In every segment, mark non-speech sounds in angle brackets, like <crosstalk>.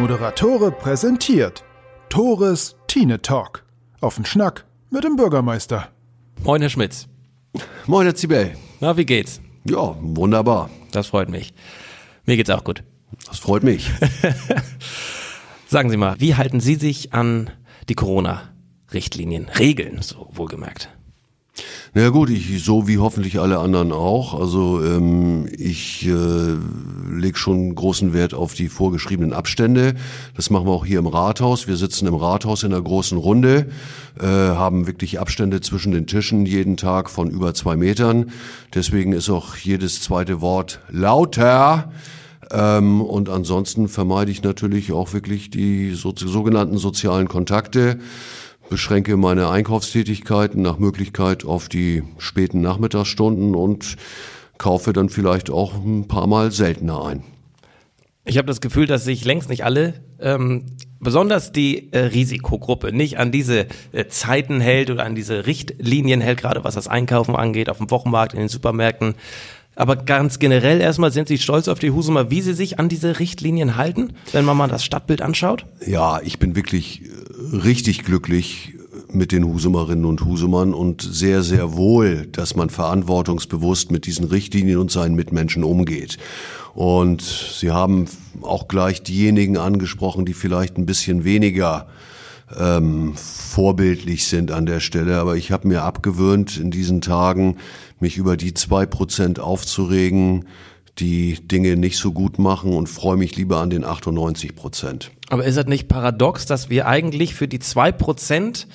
Moderatore präsentiert Tores Tine Talk. Auf den Schnack mit dem Bürgermeister. Moin, Herr Schmitz. Moin, Herr Zibel. Na, wie geht's? Ja, wunderbar. Das freut mich. Mir geht's auch gut. Das freut mich. <laughs> Sagen Sie mal, wie halten Sie sich an die Corona-Richtlinien, Regeln, so wohlgemerkt? Na ja, gut, ich so wie hoffentlich alle anderen auch. Also ähm, ich äh, lege schon großen Wert auf die vorgeschriebenen Abstände. Das machen wir auch hier im Rathaus. Wir sitzen im Rathaus in einer großen Runde, äh, haben wirklich Abstände zwischen den Tischen jeden Tag von über zwei Metern. Deswegen ist auch jedes zweite Wort lauter. Ähm, und ansonsten vermeide ich natürlich auch wirklich die so, sogenannten sozialen Kontakte beschränke meine Einkaufstätigkeiten nach Möglichkeit auf die späten Nachmittagsstunden und kaufe dann vielleicht auch ein paar Mal seltener ein. Ich habe das Gefühl, dass sich längst nicht alle, ähm, besonders die äh, Risikogruppe, nicht an diese äh, Zeiten hält oder an diese Richtlinien hält, gerade was das Einkaufen angeht, auf dem Wochenmarkt, in den Supermärkten. Aber ganz generell erstmal sind Sie stolz auf die Husumer, wie Sie sich an diese Richtlinien halten, wenn man mal das Stadtbild anschaut? Ja, ich bin wirklich äh, richtig glücklich mit den Husumerinnen und Husumern und sehr, sehr wohl, dass man verantwortungsbewusst mit diesen Richtlinien und seinen Mitmenschen umgeht. Und Sie haben auch gleich diejenigen angesprochen, die vielleicht ein bisschen weniger ähm, vorbildlich sind an der Stelle. Aber ich habe mir abgewöhnt, in diesen Tagen mich über die zwei Prozent aufzuregen, die Dinge nicht so gut machen und freue mich lieber an den 98 Prozent. Aber ist das nicht paradox, dass wir eigentlich für die zwei Prozent,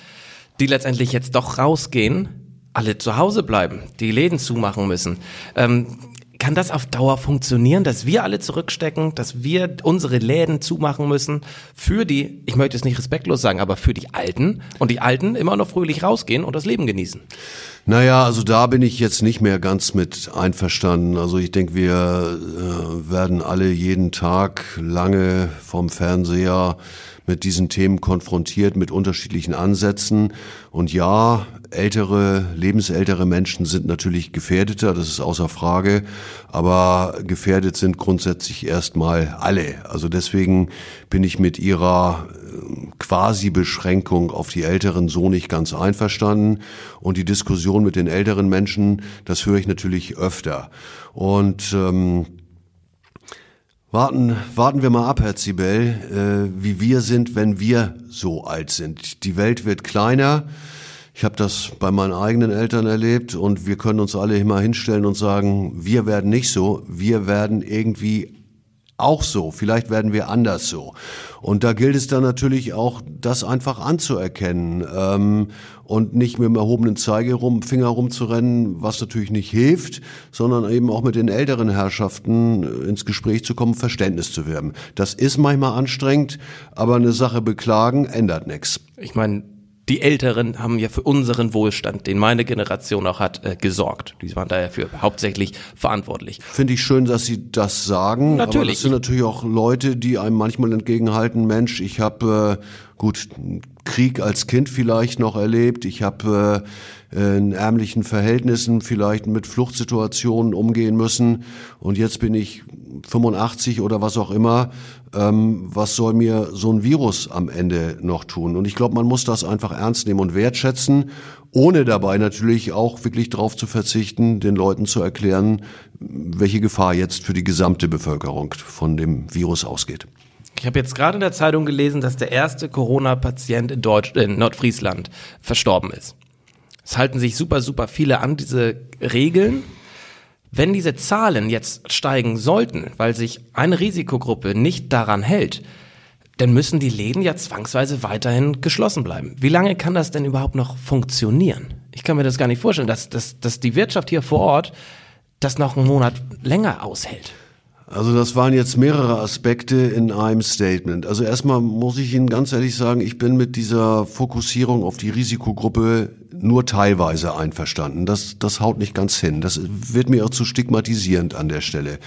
die letztendlich jetzt doch rausgehen, alle zu Hause bleiben, die Läden zumachen müssen? Ähm, kann das auf Dauer funktionieren, dass wir alle zurückstecken, dass wir unsere Läden zumachen müssen für die, ich möchte es nicht respektlos sagen, aber für die Alten und die Alten immer noch fröhlich rausgehen und das Leben genießen? Naja, also da bin ich jetzt nicht mehr ganz mit einverstanden. Also ich denke, wir äh, werden alle jeden Tag lange vom Fernseher mit diesen Themen konfrontiert, mit unterschiedlichen Ansätzen. Und ja, ältere, lebensältere Menschen sind natürlich gefährdeter, das ist außer Frage. Aber gefährdet sind grundsätzlich erstmal alle. Also deswegen bin ich mit ihrer äh, quasi Beschränkung auf die Älteren so nicht ganz einverstanden. Und die Diskussion mit den älteren Menschen, das höre ich natürlich öfter. Und ähm, Warten, warten wir mal ab, Herr Zibel, äh, wie wir sind, wenn wir so alt sind. Die Welt wird kleiner. Ich habe das bei meinen eigenen Eltern erlebt und wir können uns alle immer hinstellen und sagen, wir werden nicht so, wir werden irgendwie auch so, vielleicht werden wir anders so. Und da gilt es dann natürlich auch, das einfach anzuerkennen ähm, und nicht mit dem erhobenen Zeige rum, Finger rumzurennen, was natürlich nicht hilft, sondern eben auch mit den älteren Herrschaften äh, ins Gespräch zu kommen, Verständnis zu werben. Das ist manchmal anstrengend, aber eine Sache beklagen ändert nichts. Ich meine, die Älteren haben ja für unseren Wohlstand, den meine Generation auch hat, äh, gesorgt. Die waren daher für hauptsächlich verantwortlich. Finde ich schön, dass Sie das sagen. Natürlich. Aber das sind natürlich auch Leute, die einem manchmal entgegenhalten, Mensch, ich habe äh, gut Krieg als Kind vielleicht noch erlebt. Ich habe äh, in ärmlichen Verhältnissen vielleicht mit Fluchtsituationen umgehen müssen. Und jetzt bin ich 85 oder was auch immer, ähm, was soll mir so ein Virus am Ende noch tun? Und ich glaube, man muss das einfach ernst nehmen und wertschätzen, ohne dabei natürlich auch wirklich darauf zu verzichten, den Leuten zu erklären, welche Gefahr jetzt für die gesamte Bevölkerung von dem Virus ausgeht. Ich habe jetzt gerade in der Zeitung gelesen, dass der erste Corona-Patient in, Deutsch, in Nordfriesland verstorben ist. Es halten sich super, super viele an diese Regeln. Wenn diese Zahlen jetzt steigen sollten, weil sich eine Risikogruppe nicht daran hält, dann müssen die Läden ja zwangsweise weiterhin geschlossen bleiben. Wie lange kann das denn überhaupt noch funktionieren? Ich kann mir das gar nicht vorstellen, dass, dass, dass die Wirtschaft hier vor Ort das noch einen Monat länger aushält. Also das waren jetzt mehrere Aspekte in einem Statement. Also erstmal muss ich Ihnen ganz ehrlich sagen, ich bin mit dieser Fokussierung auf die Risikogruppe nur teilweise einverstanden. Das, das haut nicht ganz hin. Das wird mir auch zu stigmatisierend an der Stelle.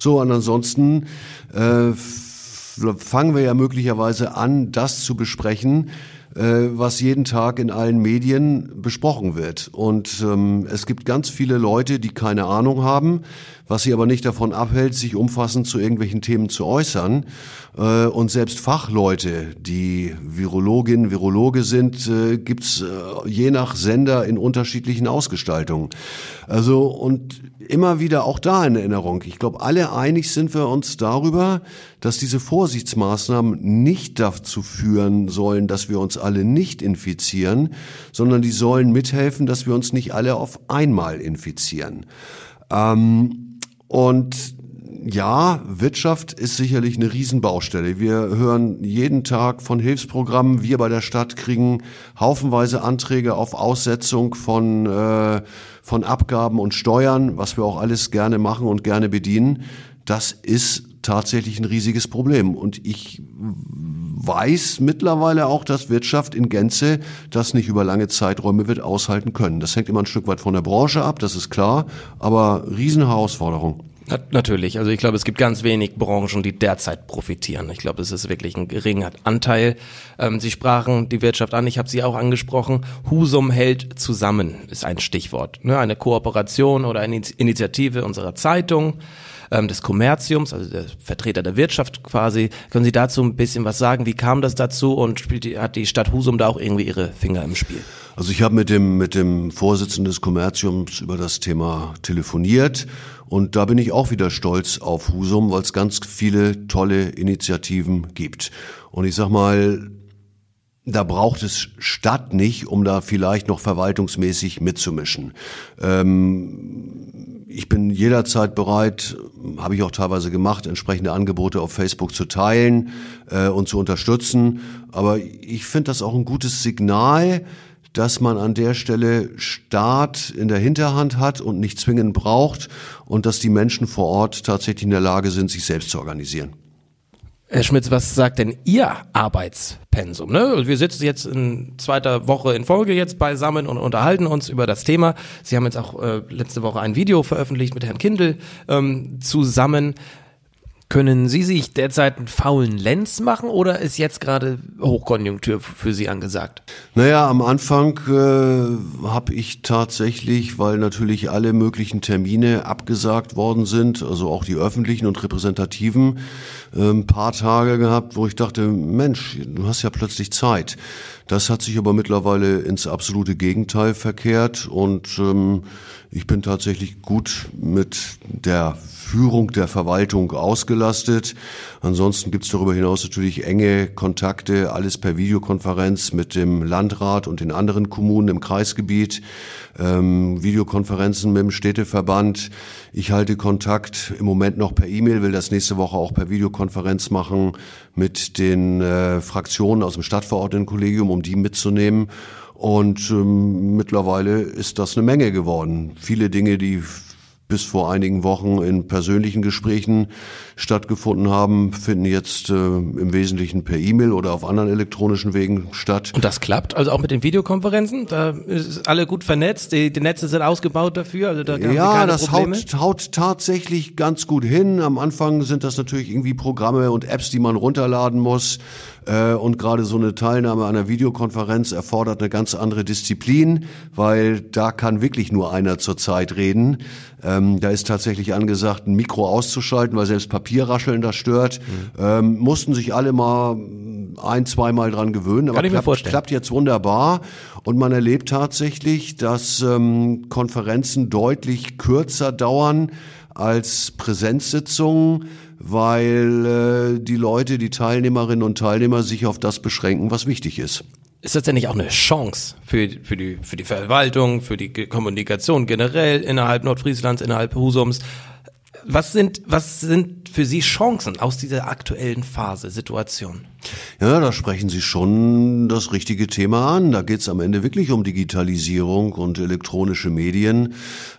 So, und ansonsten äh, fangen wir ja möglicherweise an, das zu besprechen, was jeden Tag in allen Medien besprochen wird. Und ähm, es gibt ganz viele Leute, die keine Ahnung haben, was sie aber nicht davon abhält, sich umfassend zu irgendwelchen Themen zu äußern. Äh, und selbst Fachleute, die Virologin, Virologe sind, äh, gibt's äh, je nach Sender in unterschiedlichen Ausgestaltungen. Also und immer wieder auch da in Erinnerung. Ich glaube, alle einig sind wir uns darüber, dass diese Vorsichtsmaßnahmen nicht dazu führen sollen, dass wir uns alle nicht infizieren, sondern die sollen mithelfen, dass wir uns nicht alle auf einmal infizieren. Ähm, und ja, Wirtschaft ist sicherlich eine Riesenbaustelle. Wir hören jeden Tag von Hilfsprogrammen. Wir bei der Stadt kriegen haufenweise Anträge auf Aussetzung von, äh, von Abgaben und Steuern, was wir auch alles gerne machen und gerne bedienen. Das ist tatsächlich ein riesiges Problem. Und ich weiß mittlerweile auch, dass Wirtschaft in Gänze das nicht über lange Zeiträume wird aushalten können. Das hängt immer ein Stück weit von der Branche ab, das ist klar, aber Riesenherausforderung. Natürlich. Also ich glaube, es gibt ganz wenig Branchen, die derzeit profitieren. Ich glaube, es ist wirklich ein geringer Anteil. Ähm, Sie sprachen die Wirtschaft an, ich habe Sie auch angesprochen. Husum hält zusammen ist ein Stichwort. Ne? Eine Kooperation oder eine Initiative unserer Zeitung ähm, des Kommerziums, also der Vertreter der Wirtschaft quasi. Können Sie dazu ein bisschen was sagen? Wie kam das dazu und hat die Stadt Husum da auch irgendwie ihre Finger im Spiel? Also ich habe mit dem mit dem Vorsitzenden des Kommerziums über das Thema telefoniert und da bin ich auch wieder stolz auf Husum, weil es ganz viele tolle Initiativen gibt. Und ich sag mal, da braucht es Stadt nicht, um da vielleicht noch verwaltungsmäßig mitzumischen. Ähm, ich bin jederzeit bereit, habe ich auch teilweise gemacht, entsprechende Angebote auf Facebook zu teilen äh, und zu unterstützen. Aber ich finde das auch ein gutes Signal, dass man an der Stelle Staat in der Hinterhand hat und nicht zwingend braucht und dass die Menschen vor Ort tatsächlich in der Lage sind, sich selbst zu organisieren. Herr Schmitz, was sagt denn Ihr Arbeitspensum? Ne? Wir sitzen jetzt in zweiter Woche in Folge jetzt beisammen und unterhalten uns über das Thema. Sie haben jetzt auch äh, letzte Woche ein Video veröffentlicht mit Herrn Kindl ähm, zusammen. Können Sie sich derzeit einen faulen Lenz machen oder ist jetzt gerade Hochkonjunktur für Sie angesagt? Naja, am Anfang äh, habe ich tatsächlich, weil natürlich alle möglichen Termine abgesagt worden sind, also auch die öffentlichen und repräsentativen, äh, ein paar Tage gehabt, wo ich dachte, Mensch, du hast ja plötzlich Zeit. Das hat sich aber mittlerweile ins absolute Gegenteil verkehrt und ähm, ich bin tatsächlich gut mit der Führung der Verwaltung ausgelastet. Ansonsten gibt es darüber hinaus natürlich enge Kontakte, alles per Videokonferenz mit dem Landrat und den anderen Kommunen im Kreisgebiet, ähm, Videokonferenzen mit dem Städteverband. Ich halte Kontakt im Moment noch per E-Mail, will das nächste Woche auch per Videokonferenz machen mit den äh, Fraktionen aus dem Stadtverordnetenkollegium, um die mitzunehmen. Und ähm, mittlerweile ist das eine Menge geworden. Viele Dinge, die bis vor einigen Wochen in persönlichen Gesprächen stattgefunden haben, finden jetzt äh, im Wesentlichen per E-Mail oder auf anderen elektronischen Wegen statt. Und das klappt? Also auch mit den Videokonferenzen? Da ist alle gut vernetzt, die, die Netze sind ausgebaut dafür? Also da ja, das haut, haut tatsächlich ganz gut hin. Am Anfang sind das natürlich irgendwie Programme und Apps, die man runterladen muss. Äh, und gerade so eine Teilnahme an einer Videokonferenz erfordert eine ganz andere Disziplin, weil da kann wirklich nur einer zur Zeit reden. Ähm, da ist tatsächlich angesagt, ein Mikro auszuschalten, weil selbst Papierrascheln das stört. Mhm. Ähm, mussten sich alle mal ein, zweimal dran gewöhnen, aber klappt, klappt, jetzt wunderbar. Und man erlebt tatsächlich, dass ähm, Konferenzen deutlich kürzer dauern als Präsenzsitzungen weil äh, die Leute, die Teilnehmerinnen und Teilnehmer sich auf das beschränken, was wichtig ist. Ist nicht auch eine Chance für, für, die, für die Verwaltung, für die Kommunikation generell innerhalb Nordfrieslands, innerhalb Husums? Was sind, was sind für Sie Chancen aus dieser aktuellen Phase, Situation? Ja, da sprechen Sie schon das richtige Thema an. Da geht es am Ende wirklich um Digitalisierung und elektronische Medien.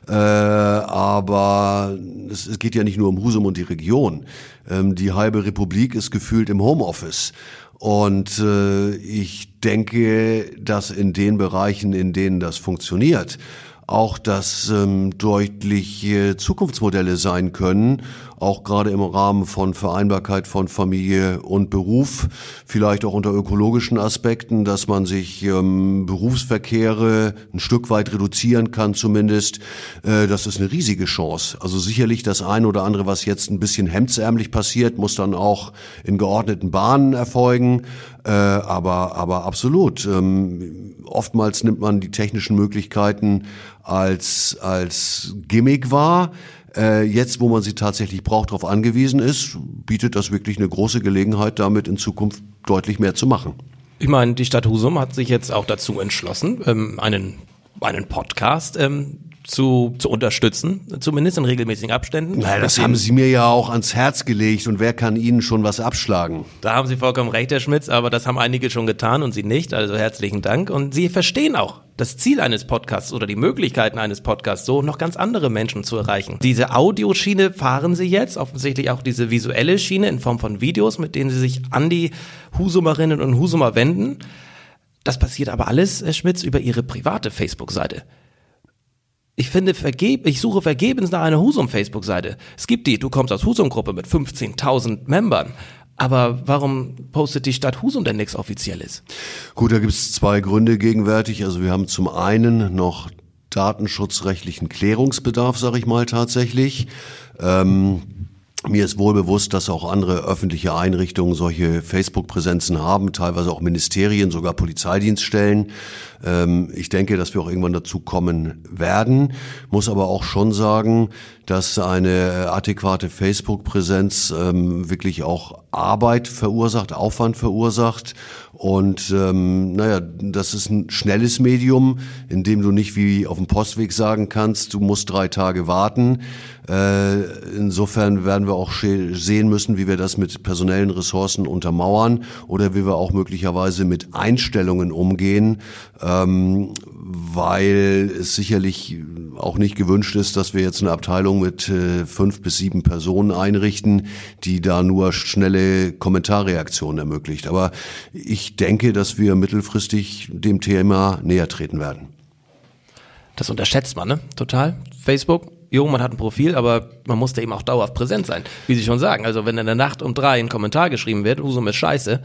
Äh, aber es, es, geht ja nicht nur um Husum und die Region. Ähm, die halbe Republik ist gefühlt im Homeoffice. Und äh, ich denke, dass in den Bereichen, in denen das funktioniert, auch, dass ähm, deutlich äh, Zukunftsmodelle sein können, auch gerade im Rahmen von Vereinbarkeit von Familie und Beruf, vielleicht auch unter ökologischen Aspekten, dass man sich ähm, Berufsverkehre ein Stück weit reduzieren kann zumindest. Äh, das ist eine riesige Chance. Also sicherlich das eine oder andere, was jetzt ein bisschen hemdsärmlich passiert, muss dann auch in geordneten Bahnen erfolgen. Äh, aber, aber absolut. Ähm, oftmals nimmt man die technischen Möglichkeiten als, als Gimmick wahr. Äh, jetzt, wo man sie tatsächlich braucht, darauf angewiesen ist, bietet das wirklich eine große Gelegenheit, damit in Zukunft deutlich mehr zu machen. Ich meine, die Stadt Husum hat sich jetzt auch dazu entschlossen, ähm, einen, einen Podcast ähm, zu, zu unterstützen, zumindest in regelmäßigen Abständen. Naja, das haben Sie mir ja auch ans Herz gelegt und wer kann Ihnen schon was abschlagen? Da haben Sie vollkommen recht, Herr Schmitz, aber das haben einige schon getan und Sie nicht, also herzlichen Dank. Und Sie verstehen auch das Ziel eines Podcasts oder die Möglichkeiten eines Podcasts, so noch ganz andere Menschen zu erreichen. Diese Audioschiene fahren Sie jetzt, offensichtlich auch diese visuelle Schiene in Form von Videos, mit denen Sie sich an die Husumerinnen und Husumer wenden. Das passiert aber alles, Herr Schmitz, über Ihre private Facebook-Seite. Ich finde, vergeb, ich suche vergebens nach einer Husum-Facebook-Seite. Es gibt die, du kommst aus Husum-Gruppe mit 15.000 Membern. Aber warum postet die Stadt Husum denn nichts Offizielles? Gut, da gibt es zwei Gründe gegenwärtig. Also wir haben zum einen noch datenschutzrechtlichen Klärungsbedarf, sage ich mal tatsächlich. Ähm, mir ist wohl bewusst, dass auch andere öffentliche Einrichtungen solche Facebook-Präsenzen haben, teilweise auch Ministerien, sogar Polizeidienststellen. Ähm, ich denke, dass wir auch irgendwann dazu kommen werden, muss aber auch schon sagen, dass eine adäquate Facebook-Präsenz ähm, wirklich auch Arbeit verursacht, Aufwand verursacht. Und ähm, naja, das ist ein schnelles Medium, in dem du nicht wie auf dem Postweg sagen kannst, du musst drei Tage warten. Äh, insofern werden wir auch sehen müssen, wie wir das mit personellen Ressourcen untermauern oder wie wir auch möglicherweise mit Einstellungen umgehen, ähm, weil es sicherlich auch nicht gewünscht ist, dass wir jetzt eine Abteilung mit äh, fünf bis sieben Personen einrichten, die da nur schnelle Kommentarreaktionen ermöglicht. Aber ich denke, dass wir mittelfristig dem Thema näher treten werden. Das unterschätzt man, ne? Total. Facebook, jo, man hat ein Profil, aber man muss da eben auch dauerhaft präsent sein. Wie Sie schon sagen, also wenn in der Nacht um drei ein Kommentar geschrieben wird, Husum ist scheiße,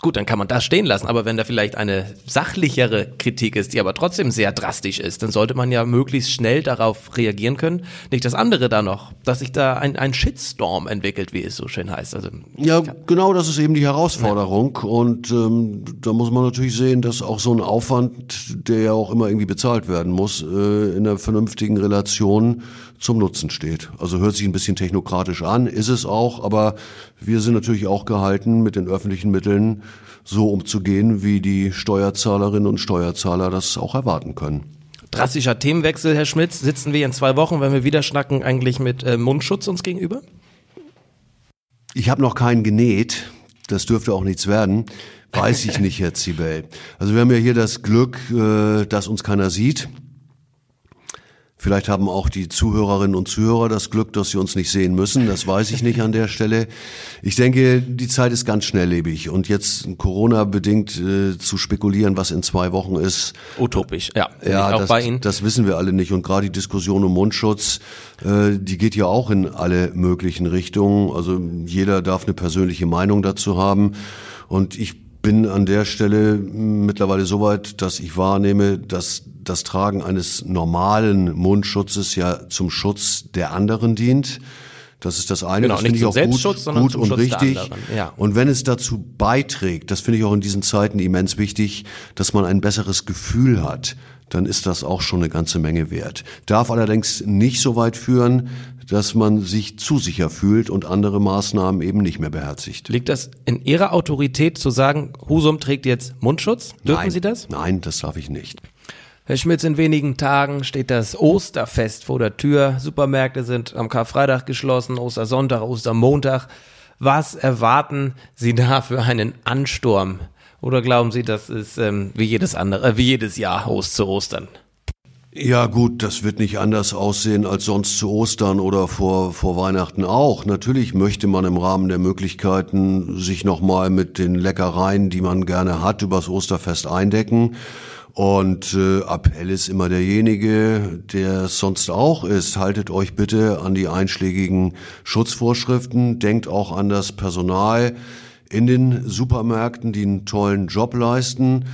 Gut, dann kann man das stehen lassen, aber wenn da vielleicht eine sachlichere Kritik ist, die aber trotzdem sehr drastisch ist, dann sollte man ja möglichst schnell darauf reagieren können. Nicht das andere da noch, dass sich da ein, ein Shitstorm entwickelt, wie es so schön heißt. Also, ja, genau das ist eben die Herausforderung. Ja. Und ähm, da muss man natürlich sehen, dass auch so ein Aufwand, der ja auch immer irgendwie bezahlt werden muss, äh, in einer vernünftigen Relation zum Nutzen steht. Also hört sich ein bisschen technokratisch an, ist es auch, aber wir sind natürlich auch gehalten, mit den öffentlichen Mitteln so umzugehen, wie die Steuerzahlerinnen und Steuerzahler das auch erwarten können. Drastischer Themenwechsel, Herr Schmitz. Sitzen wir in zwei Wochen, wenn wir wieder schnacken, eigentlich mit äh, Mundschutz uns gegenüber? Ich habe noch keinen genäht. Das dürfte auch nichts werden. Weiß ich nicht, Herr Zibel. Also wir haben ja hier das Glück, äh, dass uns keiner sieht. Vielleicht haben auch die Zuhörerinnen und Zuhörer das Glück, dass sie uns nicht sehen müssen. Das weiß ich nicht an der Stelle. Ich denke, die Zeit ist ganz schnelllebig. Und jetzt Corona-bedingt äh, zu spekulieren, was in zwei Wochen ist. Utopisch, ja. Ja, das, das, wissen wir alle nicht. Und gerade die Diskussion um Mundschutz, äh, die geht ja auch in alle möglichen Richtungen. Also jeder darf eine persönliche Meinung dazu haben. Und ich bin an der Stelle mittlerweile so weit, dass ich wahrnehme, dass das Tragen eines normalen Mundschutzes ja zum Schutz der anderen dient. Das ist das eine, genau, das finde ich auch gut, gut und Schutz richtig. Ja. Und wenn es dazu beiträgt, das finde ich auch in diesen Zeiten immens wichtig, dass man ein besseres Gefühl hat, dann ist das auch schon eine ganze Menge wert. Darf allerdings nicht so weit führen, dass man sich zu sicher fühlt und andere Maßnahmen eben nicht mehr beherzigt. Liegt das in Ihrer Autorität zu sagen, Husum trägt jetzt Mundschutz? Dürfen Nein. Sie das? Nein, das darf ich nicht. Herr Schmitz, in wenigen Tagen steht das Osterfest vor der Tür. Supermärkte sind am Karfreitag geschlossen, Ostersonntag, Ostermontag. Was erwarten Sie da für einen Ansturm? Oder glauben Sie, das ist ähm, wie jedes andere, äh, wie jedes Jahr Ost zu Ostern? Ja gut, das wird nicht anders aussehen als sonst zu Ostern oder vor, vor Weihnachten auch. Natürlich möchte man im Rahmen der Möglichkeiten sich nochmal mit den Leckereien, die man gerne hat, übers Osterfest eindecken. Und äh, Appell ist immer derjenige, der es sonst auch ist. Haltet euch bitte an die einschlägigen Schutzvorschriften, denkt auch an das Personal in den Supermärkten, die einen tollen Job leisten.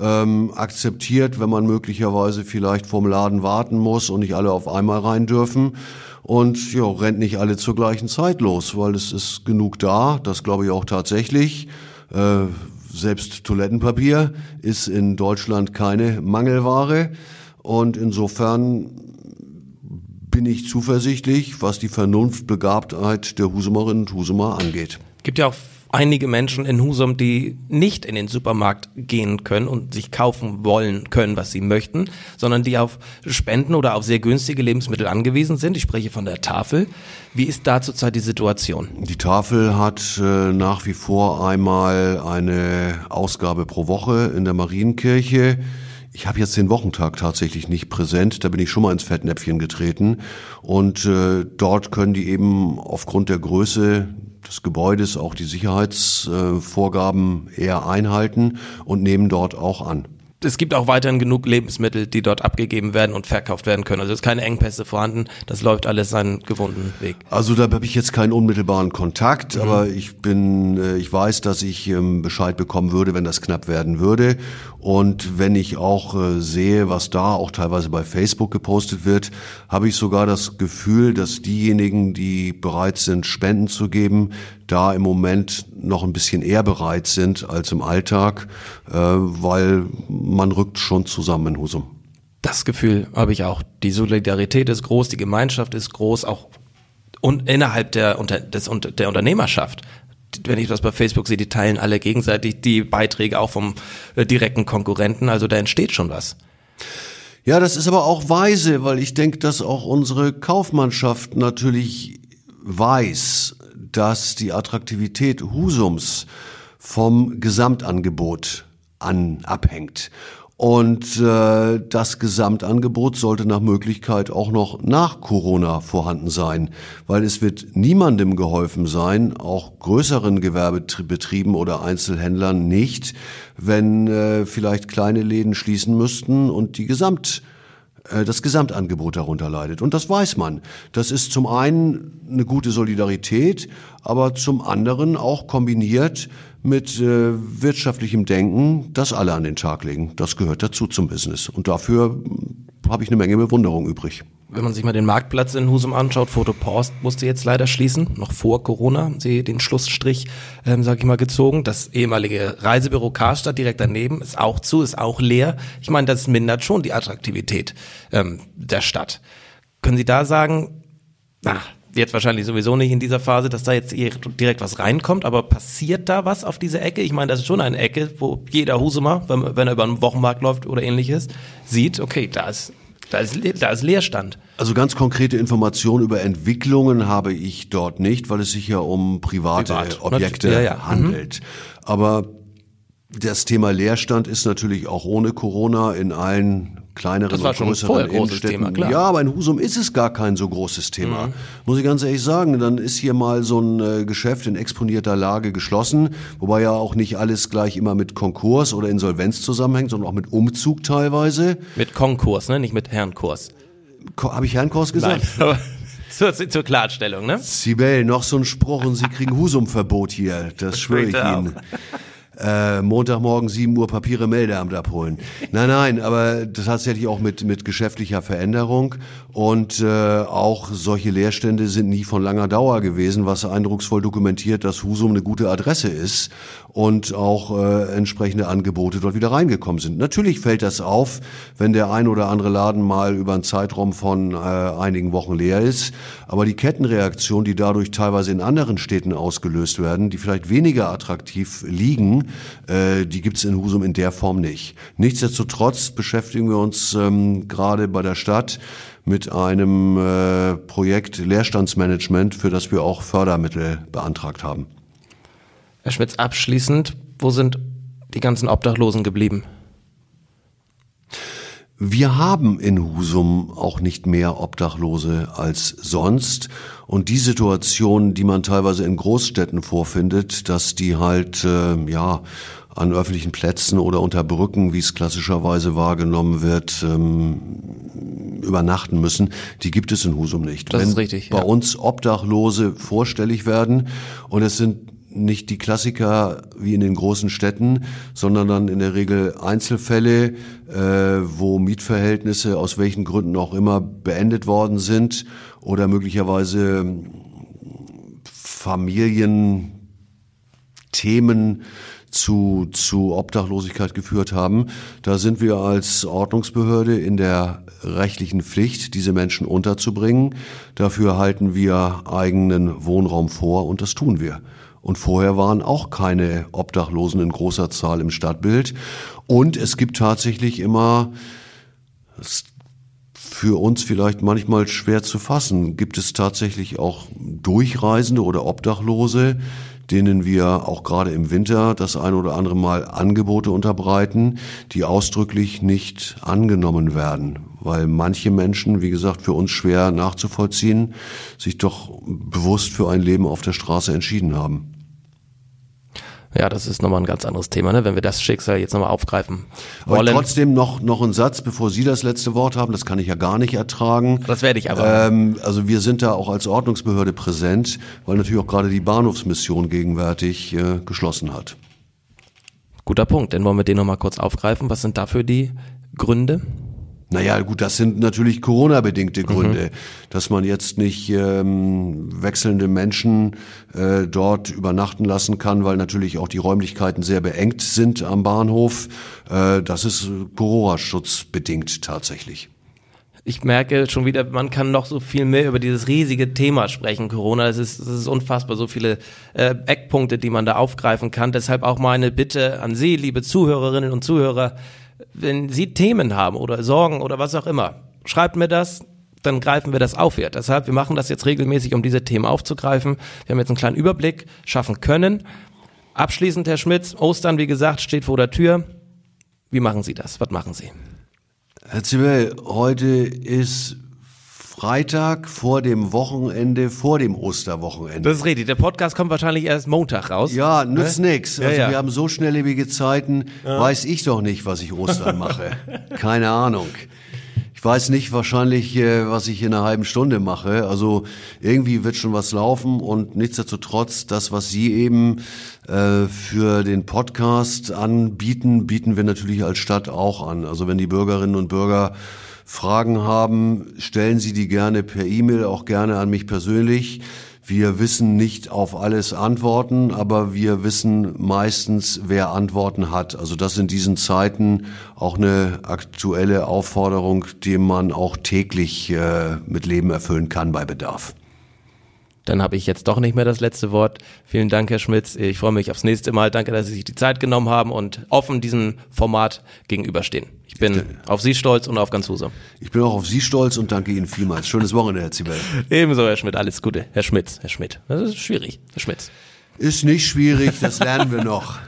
Ähm, akzeptiert, wenn man möglicherweise vielleicht vorm Laden warten muss und nicht alle auf einmal rein dürfen. Und ja, rennt nicht alle zur gleichen Zeit los, weil es ist genug da, das glaube ich auch tatsächlich. Äh, selbst Toilettenpapier ist in Deutschland keine Mangelware. Und insofern bin ich zuversichtlich, was die Vernunftbegabtheit der Husumerinnen und Husumer angeht. Gibt ja auch einige Menschen in Husum, die nicht in den Supermarkt gehen können und sich kaufen wollen können, was sie möchten, sondern die auf Spenden oder auf sehr günstige Lebensmittel angewiesen sind. Ich spreche von der Tafel. Wie ist da zurzeit die Situation? Die Tafel hat äh, nach wie vor einmal eine Ausgabe pro Woche in der Marienkirche. Ich habe jetzt den Wochentag tatsächlich nicht präsent, da bin ich schon mal ins Fettnäpfchen getreten. Und äh, dort können die eben aufgrund der Größe des Gebäudes auch die Sicherheitsvorgaben eher einhalten und nehmen dort auch an es gibt auch weiterhin genug Lebensmittel, die dort abgegeben werden und verkauft werden können. Also es ist keine Engpässe vorhanden. Das läuft alles seinen gewohnten Weg. Also da habe ich jetzt keinen unmittelbaren Kontakt, mhm. aber ich bin, äh, ich weiß, dass ich ähm, Bescheid bekommen würde, wenn das knapp werden würde. Und wenn ich auch äh, sehe, was da auch teilweise bei Facebook gepostet wird, habe ich sogar das Gefühl, dass diejenigen, die bereit sind, Spenden zu geben, da im Moment noch ein bisschen eher bereit sind als im Alltag, äh, weil man rückt schon zusammen in Husum. Das Gefühl habe ich auch. Die Solidarität ist groß, die Gemeinschaft ist groß, auch und innerhalb der, des, der Unternehmerschaft. Wenn ich das bei Facebook sehe, die teilen alle gegenseitig die Beiträge auch vom äh, direkten Konkurrenten. Also da entsteht schon was. Ja, das ist aber auch weise, weil ich denke, dass auch unsere Kaufmannschaft natürlich weiß, dass die Attraktivität Husums vom Gesamtangebot an abhängt. Und äh, das Gesamtangebot sollte nach Möglichkeit auch noch nach Corona vorhanden sein, weil es wird niemandem geholfen sein, auch größeren Gewerbebetrieben oder Einzelhändlern nicht, wenn äh, vielleicht kleine Läden schließen müssten und die Gesamt äh, das Gesamtangebot darunter leidet. Und das weiß man. Das ist zum einen eine gute Solidarität, aber zum anderen auch kombiniert mit äh, wirtschaftlichem Denken, das alle an den Tag legen. Das gehört dazu zum Business. Und dafür hm, habe ich eine Menge Bewunderung übrig wenn man sich mal den Marktplatz in Husum anschaut, Fotopost musste jetzt leider schließen, noch vor Corona haben sie den Schlussstrich, ähm, sag ich mal, gezogen. Das ehemalige Reisebüro Karstadt direkt daneben ist auch zu, ist auch leer. Ich meine, das mindert schon die Attraktivität ähm, der Stadt. Können Sie da sagen, na, jetzt wahrscheinlich sowieso nicht in dieser Phase, dass da jetzt direkt was reinkommt, aber passiert da was auf dieser Ecke? Ich meine, das ist schon eine Ecke, wo jeder Husumer, wenn, wenn er über einen Wochenmarkt läuft oder ähnliches, sieht, okay, da ist da ist, da ist Leerstand. Also ganz konkrete Informationen über Entwicklungen habe ich dort nicht, weil es sich ja um private Privat. Objekte ja, ja. handelt. Mhm. Aber das Thema Leerstand ist natürlich auch ohne Corona in allen kleineren das war schon größeren großes Thema, klar. Ja, aber in Husum ist es gar kein so großes Thema. Mhm. Muss ich ganz ehrlich sagen. Dann ist hier mal so ein äh, Geschäft in exponierter Lage geschlossen, wobei ja auch nicht alles gleich immer mit Konkurs oder Insolvenz zusammenhängt, sondern auch mit Umzug teilweise. Mit Konkurs, ne? nicht mit Herrenkurs. Habe ich Herrenkurs gesagt? <laughs> Nein, zur, zur Klarstellung, ne? Sibel, noch so ein Spruch und Sie kriegen Husumverbot hier. Das schwöre ich Ihnen äh, Montagmorgen 7 Uhr Papiere Meldeamt abholen. <laughs> Nein, nein, aber tatsächlich auch mit, mit geschäftlicher Veränderung und äh, auch solche Leerstände sind nie von langer Dauer gewesen, was eindrucksvoll dokumentiert, dass Husum eine gute Adresse ist und auch äh, entsprechende Angebote dort wieder reingekommen sind. Natürlich fällt das auf, wenn der ein oder andere Laden mal über einen Zeitraum von äh, einigen Wochen leer ist, aber die Kettenreaktion, die dadurch teilweise in anderen Städten ausgelöst werden, die vielleicht weniger attraktiv liegen, äh, die gibt es in Husum in der Form nicht. Nichtsdestotrotz beschäftigen wir uns ähm, gerade bei der Stadt mit einem äh, Projekt Leerstandsmanagement, für das wir auch Fördermittel beantragt haben. Herr Schmitz, abschließend, wo sind die ganzen Obdachlosen geblieben? Wir haben in Husum auch nicht mehr Obdachlose als sonst. Und die Situation, die man teilweise in Großstädten vorfindet, dass die halt, äh, ja, an öffentlichen Plätzen oder unter Brücken, wie es klassischerweise wahrgenommen wird, ähm, übernachten müssen, die gibt es in Husum nicht. Das Wenn ist richtig, bei ja. uns Obdachlose vorstellig werden und es sind nicht die Klassiker wie in den großen Städten, sondern dann in der Regel Einzelfälle, äh, wo Mietverhältnisse aus welchen Gründen auch immer beendet worden sind oder möglicherweise Familienthemen zu, zu Obdachlosigkeit geführt haben. Da sind wir als Ordnungsbehörde in der rechtlichen Pflicht, diese Menschen unterzubringen. Dafür halten wir eigenen Wohnraum vor und das tun wir. Und vorher waren auch keine Obdachlosen in großer Zahl im Stadtbild. Und es gibt tatsächlich immer, für uns vielleicht manchmal schwer zu fassen, gibt es tatsächlich auch Durchreisende oder Obdachlose, denen wir auch gerade im Winter das ein oder andere Mal Angebote unterbreiten, die ausdrücklich nicht angenommen werden, weil manche Menschen, wie gesagt, für uns schwer nachzuvollziehen, sich doch bewusst für ein Leben auf der Straße entschieden haben. Ja, das ist nochmal ein ganz anderes Thema, ne? wenn wir das Schicksal jetzt nochmal aufgreifen Aber wollen. trotzdem noch, noch ein Satz, bevor Sie das letzte Wort haben, das kann ich ja gar nicht ertragen. Das werde ich aber. Ähm, also wir sind da auch als Ordnungsbehörde präsent, weil natürlich auch gerade die Bahnhofsmission gegenwärtig äh, geschlossen hat. Guter Punkt, dann wollen wir den nochmal kurz aufgreifen. Was sind dafür die Gründe? Naja, gut, das sind natürlich Corona-bedingte Gründe, dass man jetzt nicht ähm, wechselnde Menschen äh, dort übernachten lassen kann, weil natürlich auch die Räumlichkeiten sehr beengt sind am Bahnhof. Äh, das ist Corona-Schutz bedingt tatsächlich. Ich merke schon wieder, man kann noch so viel mehr über dieses riesige Thema sprechen, Corona. Es ist, es ist unfassbar, so viele äh, Eckpunkte, die man da aufgreifen kann. Deshalb auch meine Bitte an Sie, liebe Zuhörerinnen und Zuhörer, wenn Sie Themen haben oder Sorgen oder was auch immer, schreibt mir das, dann greifen wir das auf hier. Deshalb, wir machen das jetzt regelmäßig, um diese Themen aufzugreifen. Wir haben jetzt einen kleinen Überblick schaffen können. Abschließend, Herr Schmitz, Ostern, wie gesagt, steht vor der Tür. Wie machen Sie das? Was machen Sie? Herr Zibel, heute ist Freitag vor dem Wochenende, vor dem Osterwochenende. Das ist richtig. Der Podcast kommt wahrscheinlich erst Montag raus. Ja, nützt nix. Ja, Also ja. wir haben so schnelllebige Zeiten, weiß ich doch nicht, was ich Ostern mache. Keine Ahnung. Ich weiß nicht wahrscheinlich, äh, was ich in einer halben Stunde mache. Also irgendwie wird schon was laufen und nichtsdestotrotz, das, was Sie eben äh, für den Podcast anbieten, bieten wir natürlich als Stadt auch an. Also wenn die Bürgerinnen und Bürger Fragen haben, stellen Sie die gerne per E-Mail, auch gerne an mich persönlich. Wir wissen nicht auf alles Antworten, aber wir wissen meistens, wer Antworten hat. Also das in diesen Zeiten auch eine aktuelle Aufforderung, die man auch täglich äh, mit Leben erfüllen kann bei Bedarf. Dann habe ich jetzt doch nicht mehr das letzte Wort. Vielen Dank, Herr Schmitz. Ich freue mich aufs nächste Mal. Danke, dass Sie sich die Zeit genommen haben und offen diesem Format gegenüberstehen. Ich bin auf Sie stolz und auf ganz Husum. Ich bin auch auf Sie stolz und danke Ihnen vielmals. Schönes Wochenende, Herr Zibel. Ebenso, Herr Schmidt. Alles Gute. Herr Schmitz, Herr Schmidt. Das ist schwierig, Herr Schmitz. Ist nicht schwierig, das lernen wir noch.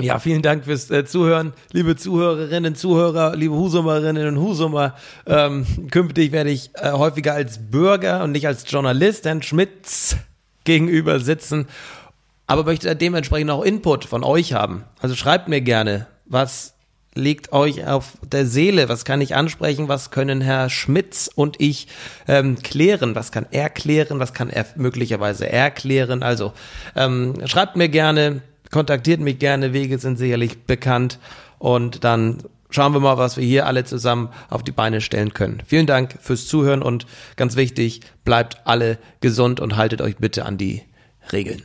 Ja, vielen Dank fürs äh, Zuhören, liebe Zuhörerinnen, Zuhörer, liebe Husumerinnen und Husumer. Ähm, künftig werde ich äh, häufiger als Bürger und nicht als Journalist Herrn Schmitz gegenüber sitzen, aber möchte dementsprechend auch Input von euch haben. Also schreibt mir gerne, was liegt euch auf der Seele, was kann ich ansprechen, was können Herr Schmitz und ich ähm, klären, was kann er klären, was kann er möglicherweise erklären. Also ähm, schreibt mir gerne, kontaktiert mich gerne, Wege sind sicherlich bekannt und dann schauen wir mal, was wir hier alle zusammen auf die Beine stellen können. Vielen Dank fürs Zuhören und ganz wichtig, bleibt alle gesund und haltet euch bitte an die Regeln.